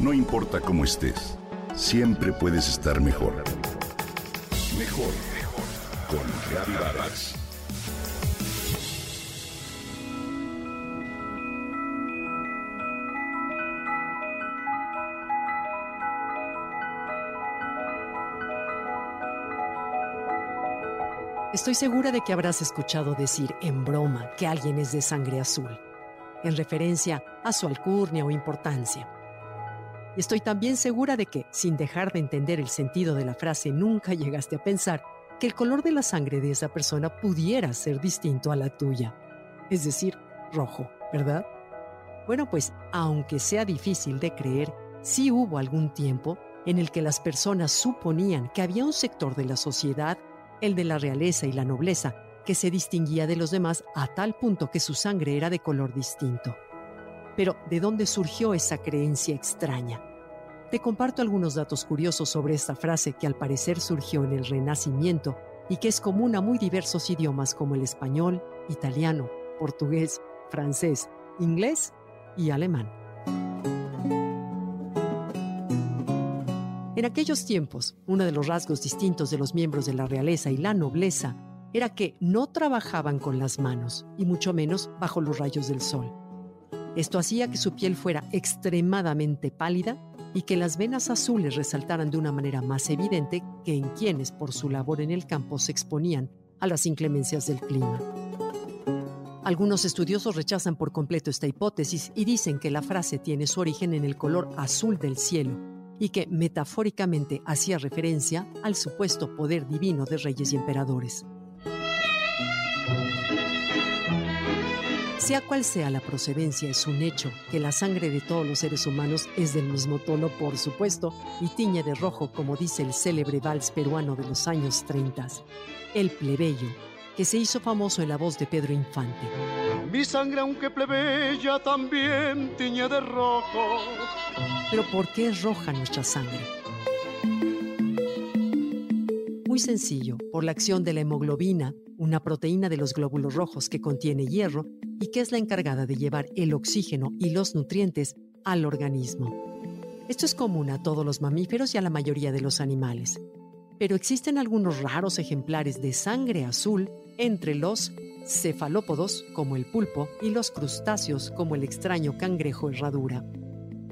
No importa cómo estés, siempre puedes estar mejor. Mejor, mejor. Con Reavivadas. Estoy segura de que habrás escuchado decir en broma que alguien es de sangre azul, en referencia a su alcurnia o importancia. Y estoy también segura de que, sin dejar de entender el sentido de la frase, nunca llegaste a pensar que el color de la sangre de esa persona pudiera ser distinto a la tuya. Es decir, rojo, ¿verdad? Bueno, pues aunque sea difícil de creer, sí hubo algún tiempo en el que las personas suponían que había un sector de la sociedad el de la realeza y la nobleza, que se distinguía de los demás a tal punto que su sangre era de color distinto. Pero, ¿de dónde surgió esa creencia extraña? Te comparto algunos datos curiosos sobre esta frase que al parecer surgió en el Renacimiento y que es común a muy diversos idiomas como el español, italiano, portugués, francés, inglés y alemán. En aquellos tiempos, uno de los rasgos distintos de los miembros de la realeza y la nobleza era que no trabajaban con las manos, y mucho menos bajo los rayos del sol. Esto hacía que su piel fuera extremadamente pálida y que las venas azules resaltaran de una manera más evidente que en quienes por su labor en el campo se exponían a las inclemencias del clima. Algunos estudiosos rechazan por completo esta hipótesis y dicen que la frase tiene su origen en el color azul del cielo, y que metafóricamente hacía referencia al supuesto poder divino de reyes y emperadores. Sea cual sea la procedencia, es un hecho que la sangre de todos los seres humanos es del mismo tono, por supuesto, y tiñe de rojo, como dice el célebre vals peruano de los años 30, el plebeyo, que se hizo famoso en la voz de Pedro Infante. Mi sangre, aunque plebeya, también tiñe de rojo. Pero ¿por qué es roja nuestra sangre? Muy sencillo, por la acción de la hemoglobina, una proteína de los glóbulos rojos que contiene hierro y que es la encargada de llevar el oxígeno y los nutrientes al organismo. Esto es común a todos los mamíferos y a la mayoría de los animales. Pero existen algunos raros ejemplares de sangre azul entre los cefalópodos, como el pulpo, y los crustáceos, como el extraño cangrejo herradura.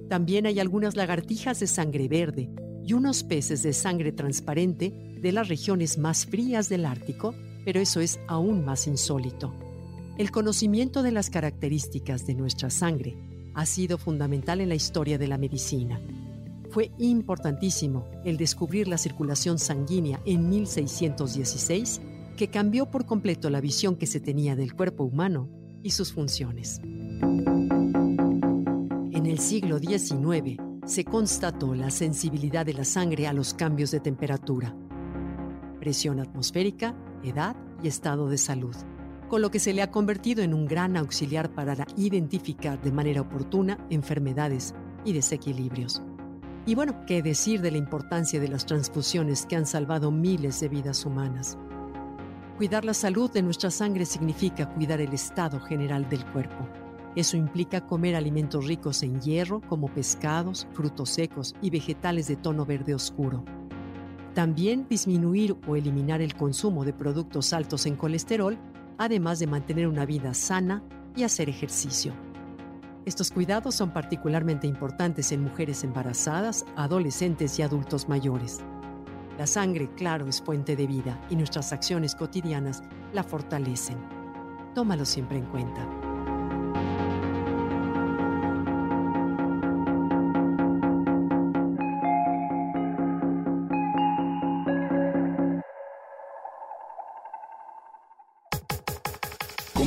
También hay algunas lagartijas de sangre verde y unos peces de sangre transparente de las regiones más frías del Ártico, pero eso es aún más insólito. El conocimiento de las características de nuestra sangre ha sido fundamental en la historia de la medicina. Fue importantísimo el descubrir la circulación sanguínea en 1616 que cambió por completo la visión que se tenía del cuerpo humano y sus funciones. En el siglo XIX se constató la sensibilidad de la sangre a los cambios de temperatura, presión atmosférica, edad y estado de salud, con lo que se le ha convertido en un gran auxiliar para identificar de manera oportuna enfermedades y desequilibrios. Y bueno, ¿qué decir de la importancia de las transfusiones que han salvado miles de vidas humanas? Cuidar la salud de nuestra sangre significa cuidar el estado general del cuerpo. Eso implica comer alimentos ricos en hierro como pescados, frutos secos y vegetales de tono verde oscuro. También disminuir o eliminar el consumo de productos altos en colesterol, además de mantener una vida sana y hacer ejercicio. Estos cuidados son particularmente importantes en mujeres embarazadas, adolescentes y adultos mayores. La sangre, claro, es fuente de vida y nuestras acciones cotidianas la fortalecen. Tómalo siempre en cuenta.